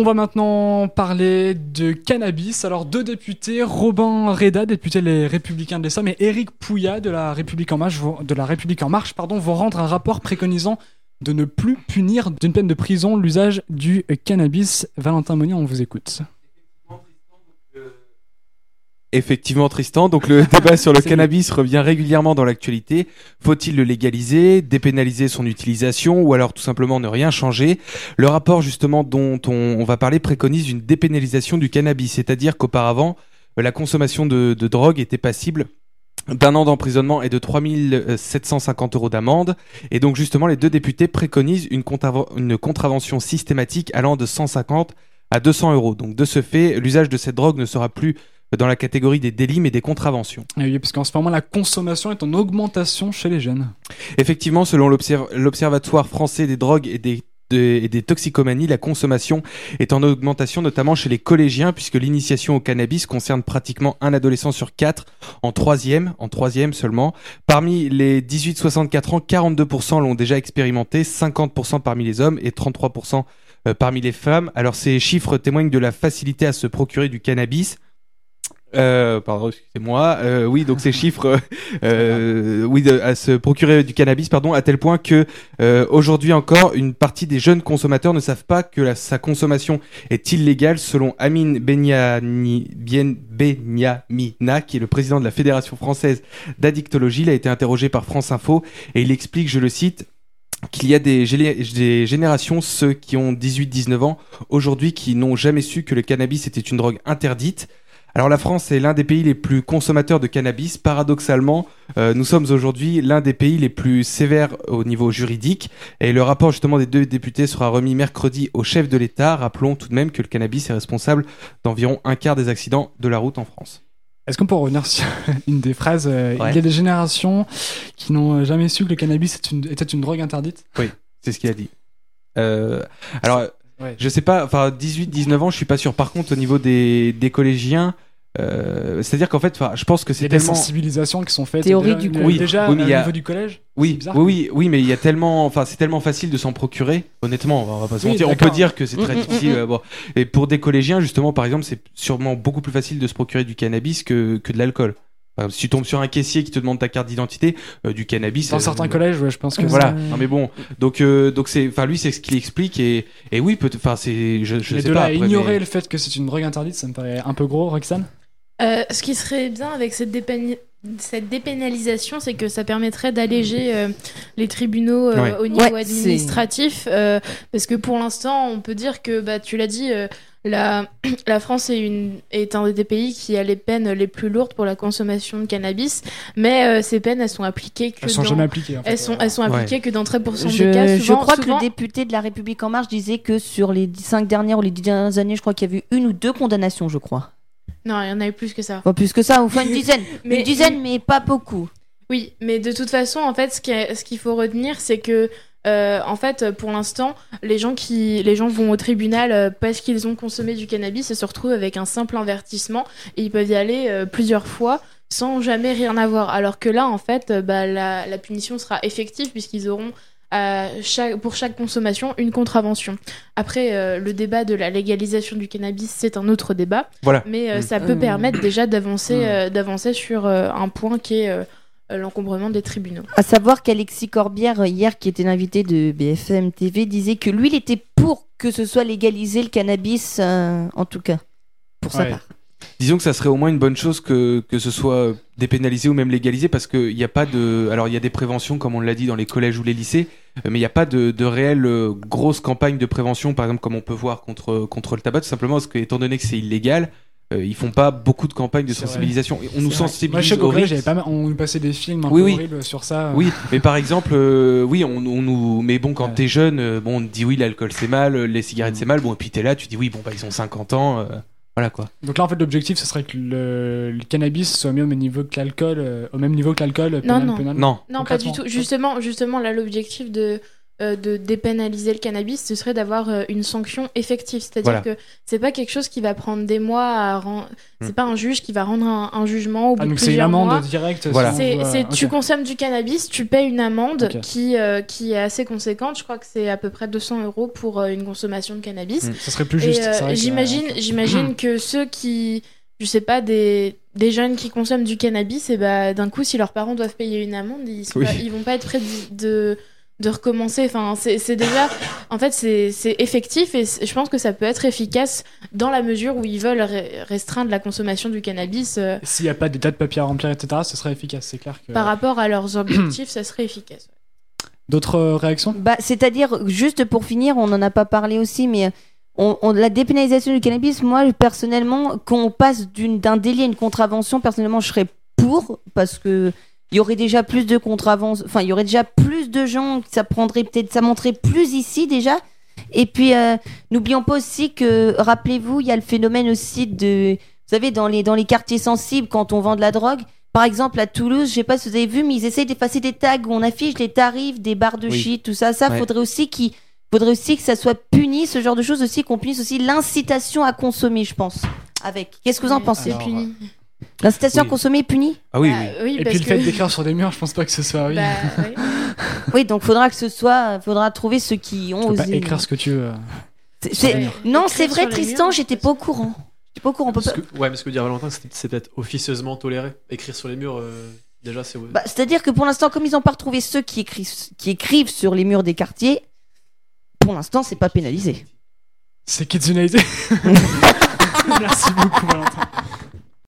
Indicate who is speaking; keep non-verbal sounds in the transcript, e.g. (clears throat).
Speaker 1: On va maintenant parler de cannabis. Alors deux députés, Robin Reda, député les Républicains de l'Essonne, et Éric Pouillat de la République en Marche, vont rendre un rapport préconisant de ne plus punir d'une peine de prison l'usage du cannabis. Valentin Monnier, on vous écoute.
Speaker 2: Effectivement, Tristan. Donc le (laughs) débat sur le cannabis revient régulièrement dans l'actualité. Faut-il le légaliser, dépénaliser son utilisation ou alors tout simplement ne rien changer? Le rapport justement dont on, on va parler préconise une dépénalisation du cannabis, c'est-à-dire qu'auparavant, la consommation de, de drogue était passible d'un an d'emprisonnement et de 3750 euros d'amende. Et donc justement, les deux députés préconisent une, une contravention systématique allant de 150 à 200 euros. Donc de ce fait, l'usage de cette drogue ne sera plus dans la catégorie des délits mais des contraventions.
Speaker 1: Ah oui, parce qu'en ce moment, la consommation est en augmentation chez les jeunes.
Speaker 2: Effectivement, selon l'Observ- l'Observatoire français des drogues et des, de- et des toxicomanies, la consommation est en augmentation notamment chez les collégiens puisque l'initiation au cannabis concerne pratiquement un adolescent sur quatre en troisième, en troisième seulement. Parmi les 18-64 ans, 42% l'ont déjà expérimenté, 50% parmi les hommes et 33% euh, parmi les femmes. Alors ces chiffres témoignent de la facilité à se procurer du cannabis. Euh, pardon, excusez-moi. Euh, oui, donc ces (laughs) chiffres, euh, oui, de- à se procurer du cannabis, pardon, à tel point que euh, aujourd'hui encore, une partie des jeunes consommateurs ne savent pas que la- sa consommation est illégale, selon Amin Benyani, Bien, Benyamina, qui est le président de la Fédération française d'addictologie. Il a été interrogé par France Info et il explique, je le cite qu'il y a des générations, ceux qui ont 18-19 ans, aujourd'hui, qui n'ont jamais su que le cannabis était une drogue interdite. Alors la France est l'un des pays les plus consommateurs de cannabis. Paradoxalement, euh, nous sommes aujourd'hui l'un des pays les plus sévères au niveau juridique. Et le rapport justement des deux députés sera remis mercredi au chef de l'État. Rappelons tout de même que le cannabis est responsable d'environ un quart des accidents de la route en France.
Speaker 1: Est-ce qu'on peut revenir sur (laughs) une des phrases euh,
Speaker 2: Ouais.
Speaker 1: Il y a des générations qui n'ont jamais su que le cannabis est une- était une drogue interdite
Speaker 2: C'est ce qu'il a dit. Euh, alors,
Speaker 1: Ouais.
Speaker 2: je sais pas, enfin 18-19 ans, je suis pas sûr. Par contre, au niveau des, des collégiens, euh, c'est-à-dire qu'en fait, enfin, je pense que
Speaker 1: Il y
Speaker 2: c'est
Speaker 1: a des
Speaker 2: tellement...
Speaker 1: sensibilisations qui sont faites
Speaker 3: Théorie
Speaker 1: déjà,
Speaker 3: du coup.
Speaker 1: euh,
Speaker 2: Oui,
Speaker 1: déjà
Speaker 2: oui, mais y
Speaker 1: au
Speaker 2: a-
Speaker 1: niveau du collège. C'est
Speaker 2: Oui,
Speaker 1: bizarre.
Speaker 2: oui, oui, oui, mais il y a tellement, enfin, c'est tellement facile de s'en procurer. Honnêtement, on va pas se
Speaker 1: Oui,
Speaker 2: mentir. On peut dire que c'est très
Speaker 3: Mm, mm,
Speaker 2: difficile.
Speaker 3: mm, mm.
Speaker 2: euh, bon. Et pour des collégiens, justement, par exemple, c'est sûrement beaucoup plus facile de se procurer du cannabis que, que de l'alcool. Si tu tombes sur un caissier qui te demande ta carte d'identité, euh, du cannabis.
Speaker 1: Dans
Speaker 2: euh,
Speaker 1: certains collèges, ouais, je pense que
Speaker 2: Voilà. Non, mais bon, donc, euh, donc c'est, enfin, lui, c'est ce qu'il explique et, et oui, peut, enfin, c'est, je, je
Speaker 1: Mais
Speaker 2: sais
Speaker 1: de
Speaker 2: pas.
Speaker 1: là
Speaker 2: après,
Speaker 1: ignorer
Speaker 2: mais-
Speaker 1: le fait que c'est une drogue interdite, ça me paraît un peu gros, Roxane?
Speaker 4: Euh, ce qui serait bien avec cette, dépénalisation, c'est que ça permettrait d'alléger euh, les tribunaux euh,
Speaker 2: Ouais.
Speaker 4: au niveau
Speaker 3: Ouais,
Speaker 4: administratif. euh, parce que pour l'instant, on peut dire que, bah, tu l'as dit, euh, la, (clears throat) la France est, une, est un des pays qui a les peines les plus lourdes pour la consommation de cannabis. Mais euh, ces peines, elles sont appliquées que
Speaker 1: Elles sont
Speaker 4: dans...
Speaker 1: jamais appliquées. en fait.
Speaker 4: Elles sont, elles sont appliquées que dans très pourcent
Speaker 3: Je,
Speaker 4: des cas.
Speaker 3: je
Speaker 4: Souvent,
Speaker 3: crois que le député de la République en marche disait que sur les cinq dernières ou les dix dernières années, je crois qu'il y avait eu une ou deux condamnations, je crois.
Speaker 4: Non, il y en a eu plus que ça.
Speaker 3: Enfin, plus que ça, enfin une (laughs) dizaine.
Speaker 4: Mais-
Speaker 3: une dizaine, mais pas beaucoup.
Speaker 4: Oui, mais de toute façon, en fait, ce qu'il faut retenir, c'est que, euh, en fait, pour l'instant, les gens qui, les gens vont au tribunal euh, parce qu'ils ont consommé du cannabis et se retrouvent avec un simple avertissement et ils peuvent y aller euh, plusieurs fois sans jamais rien avoir. Alors que là, en fait, bah, la, la punition sera effective puisqu'ils auront chaque, pour chaque consommation une contravention. Après, euh, le débat de la légalisation du cannabis, c'est un autre débat,
Speaker 2: Voilà.
Speaker 4: mais euh,
Speaker 2: Mm.
Speaker 4: ça peut
Speaker 3: Mm.
Speaker 4: permettre déjà d'avancer,
Speaker 2: Mm.
Speaker 4: euh, d'avancer sur euh, un point qui est l'encombrement des tribunaux.
Speaker 3: À savoir qu'Alexis Corbière, hier, qui était l'invité de BFM TV, disait que lui, il était pour que ce soit légalisé le cannabis, euh, en tout cas, pour sa
Speaker 1: Ouais.
Speaker 3: part.
Speaker 2: Disons que ça serait au moins une bonne chose que, que ce soit dépénalisé ou même légalisé parce qu'il n'y a pas de. Alors il y a des préventions, comme on l'a dit, dans les collèges ou les lycées, euh, mais il n'y a pas de, de réelle euh, grosse campagne de prévention, par exemple, comme on peut voir contre, contre le tabac, tout simplement parce que, étant donné que c'est illégal, euh, ils font pas beaucoup de campagnes de sensibilisation. Et On nous
Speaker 1: vrai.
Speaker 2: Sensibilise au
Speaker 1: collège, pas mal- on nous passait des films un
Speaker 2: Oui,
Speaker 1: peu
Speaker 2: oui.
Speaker 1: horribles sur ça.
Speaker 2: Oui, mais par exemple, euh, oui, on, on nous. Mais bon, quand
Speaker 1: Ouais.
Speaker 2: t'es jeune, euh, bon, on te dit oui, l'alcool c'est mal, euh, les cigarettes
Speaker 1: Mm.
Speaker 2: c'est mal, bon, et puis t'es là, tu dis oui, bon, bah ils ont 50 ans, euh, voilà quoi.
Speaker 1: Donc là, en fait, l'objectif, ce serait que le, le cannabis soit mis au même niveau que l'alcool, euh, au même niveau que l'alcool. pénal-
Speaker 4: non.
Speaker 1: pénal.
Speaker 2: Non,
Speaker 4: Non, pas du tout. Justement, justement là, l'objectif de, euh, de dépénaliser le cannabis, ce serait d'avoir euh, une sanction effective. C'est-à-dire
Speaker 2: Voilà.
Speaker 4: que c'est pas quelque chose qui va prendre des mois à rendre. C'est
Speaker 2: Hmm.
Speaker 4: pas un juge qui va rendre un, un jugement au bout
Speaker 1: Ah,
Speaker 4: de
Speaker 1: donc c'est une
Speaker 4: plusieurs
Speaker 1: amende
Speaker 4: mois.
Speaker 1: directe.
Speaker 2: Voilà.
Speaker 4: C'est, c'est-
Speaker 1: ok.
Speaker 4: tu consommes du cannabis, tu payes une amende qui, euh, qui est assez conséquente. Je crois que c'est à peu près 200 euros pour euh, une consommation de cannabis.
Speaker 2: Mm.
Speaker 1: Ça serait plus juste.
Speaker 4: euh,
Speaker 1: c'est vrai que-
Speaker 4: j'imagine, j'imagine (clears throat) que ceux qui, je sais pas, des, des jeunes qui consomment du cannabis, et bah, d'un coup, si leurs parents doivent payer une amende, ils,
Speaker 2: Oui.
Speaker 4: pas- ils vont pas être prêts de, de, de recommencer. Enfin, c'est c'est déjà, en fait, c'est c'est effectif et je pense que ça peut être efficace dans la mesure où ils veulent re- restreindre la consommation du cannabis. euh,
Speaker 1: S'il n'y a pas d'état de papier à remplir, etc., ce serait efficace. C'est clair que.
Speaker 4: Par rapport à leurs objectifs, ça serait efficace.
Speaker 1: D'autres euh, réactions?
Speaker 3: Bah, c'est-à-dire, juste pour finir, on n'en a pas parlé aussi, mais on, on- la dépénalisation du cannabis, moi, personnellement, qu'on passe d'un délit à une contravention, personnellement, je serais pour, parce que il y aurait déjà plus de contraventions, enfin, il y aurait déjà plus de gens, ça prendrait peut-être, ça monterait plus ici déjà. Et puis, euh, n'oublions pas aussi que, rappelez-vous, il y a le phénomène aussi de, vous savez, dans les, dans les quartiers sensibles, quand on vend de la drogue, par exemple, à Toulouse, je sais pas si vous avez vu, mais ils essayent d'effacer des tags où on affiche les tarifs des barres de
Speaker 2: Oui.
Speaker 3: shit, tout ça. Ça,
Speaker 2: Ouais.
Speaker 3: faudrait aussi qu'il faudrait aussi que ça soit puni, ce genre de choses aussi, qu'on punisse aussi l'incitation à consommer, je pense. Avec. Qu'est-ce que vous en pensez?
Speaker 1: Alors,
Speaker 4: C'est puni.
Speaker 3: L'incitation
Speaker 2: oui.
Speaker 3: à consommer est punie
Speaker 2: Ah oui,
Speaker 4: Bah,
Speaker 2: oui.
Speaker 4: oui,
Speaker 1: Et
Speaker 4: parce
Speaker 1: puis le fait (laughs) d'écrire sur des murs, je pense pas que ce soit. Oui.
Speaker 4: Bah. (laughs)
Speaker 3: Oui, donc faudra que ce soit, faudra trouver ceux qui ont
Speaker 1: tu peux pas
Speaker 3: osé.
Speaker 1: écrire ce que tu veux. Murs.
Speaker 3: Non,
Speaker 4: Écrire
Speaker 3: c'est vrai, Tristan, j'étais pas au courant. J'étais pas au courant. peut
Speaker 5: que, ouais, mais ce que dit Valentin, c'est c'est peut-être officieusement toléré. Écrire sur les murs, euh, déjà, c'est.
Speaker 3: Bah, C'est-à-dire que pour l'instant, comme ils n'ont pas retrouvé ceux qui écrivent, qui écrivent sur les murs des quartiers, pour l'instant, c'est pas pénalisé.
Speaker 1: C'est Kitsune (laughs) Merci beaucoup, Valentin.